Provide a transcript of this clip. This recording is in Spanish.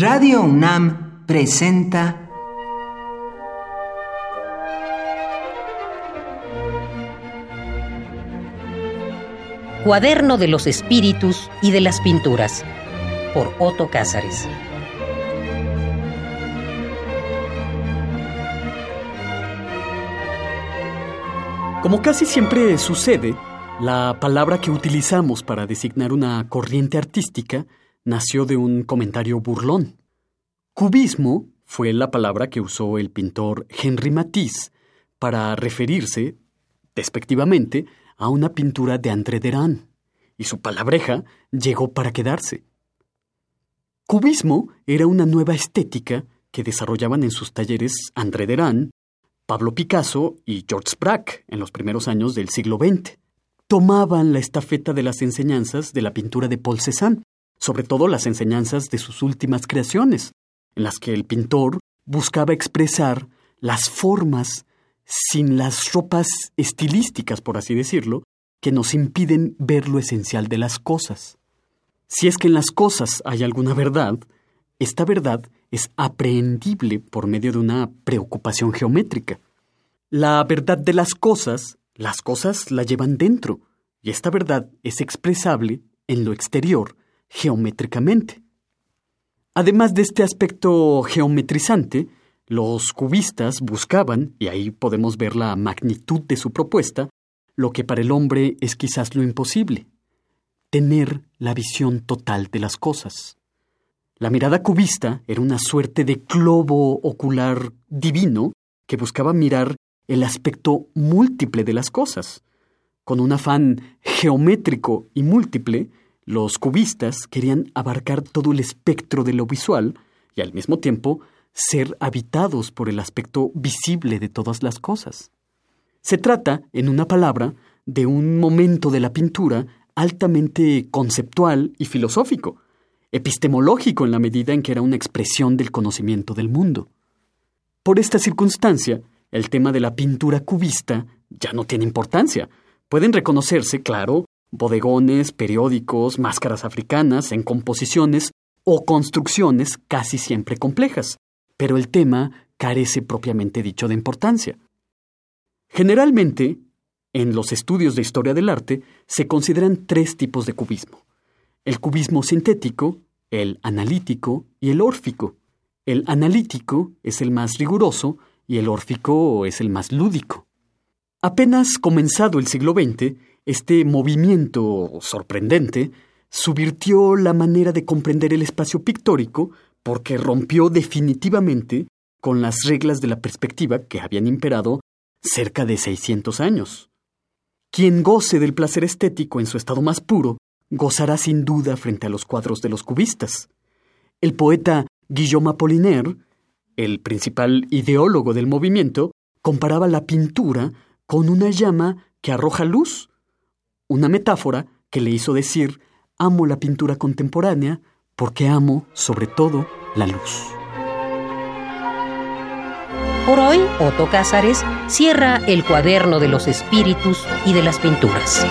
Radio UNAM presenta Cuaderno de los Espíritus y de las Pinturas por Otto Cázares. Como casi siempre sucede, la palabra que utilizamos para designar una corriente artística nació de un comentario burlón. Cubismo fue la palabra que usó el pintor Henri Matisse para referirse, despectivamente, a una pintura de André Derain, y su palabreja llegó para quedarse. Cubismo era una nueva estética que desarrollaban en sus talleres André Derain, Pablo Picasso y George Braque en los primeros años del siglo XX. Tomaban la estafeta de las enseñanzas de la pintura de Paul Cézanne, sobre todo las enseñanzas de sus últimas creaciones, en las que el pintor buscaba expresar las formas sin las ropas estilísticas, por así decirlo, que nos impiden ver lo esencial de las cosas. Si es que en las cosas hay alguna verdad, esta verdad es aprehendible por medio de una preocupación geométrica. La verdad de las cosas, las cosas la llevan dentro, y esta verdad es expresable en lo exterior geométricamente. Además de este aspecto geometrizante, los cubistas buscaban, y ahí podemos ver la magnitud de su propuesta, lo que para el hombre es quizás lo imposible, tener la visión total de las cosas. La mirada cubista era una suerte de globo ocular divino que buscaba mirar el aspecto múltiple de las cosas. Con un afán geométrico y múltiple, los cubistas querían abarcar todo el espectro de lo visual y al mismo tiempo ser habitados por el aspecto visible de todas las cosas. Se trata, en una palabra, de un momento de la pintura altamente conceptual y filosófico, epistemológico en la medida en que era una expresión del conocimiento del mundo. Por esta circunstancia, el tema de la pintura cubista ya no tiene importancia. Pueden reconocerse, claro, bodegones, periódicos, máscaras africanas en composiciones o construcciones casi siempre complejas, pero el tema carece propiamente dicho de importancia. Generalmente, en los estudios de historia del arte se consideran tres tipos de cubismo el cubismo sintético, el analítico y el órfico. El analítico es el más riguroso y el órfico es el más lúdico. Apenas comenzado el siglo XX, este movimiento sorprendente subvirtió la manera de comprender el espacio pictórico porque rompió definitivamente con las reglas de la perspectiva que habían imperado cerca de 600 años. Quien goce del placer estético en su estado más puro gozará sin duda frente a los cuadros de los cubistas. El poeta Guillaume Apollinaire, el principal ideólogo del movimiento, comparaba la pintura con una llama que arroja luz, una metáfora que le hizo decir amo la pintura contemporánea porque amo sobre todo la luz. Por hoy, Otto Cázares cierra el cuaderno de los espíritus y de las pinturas.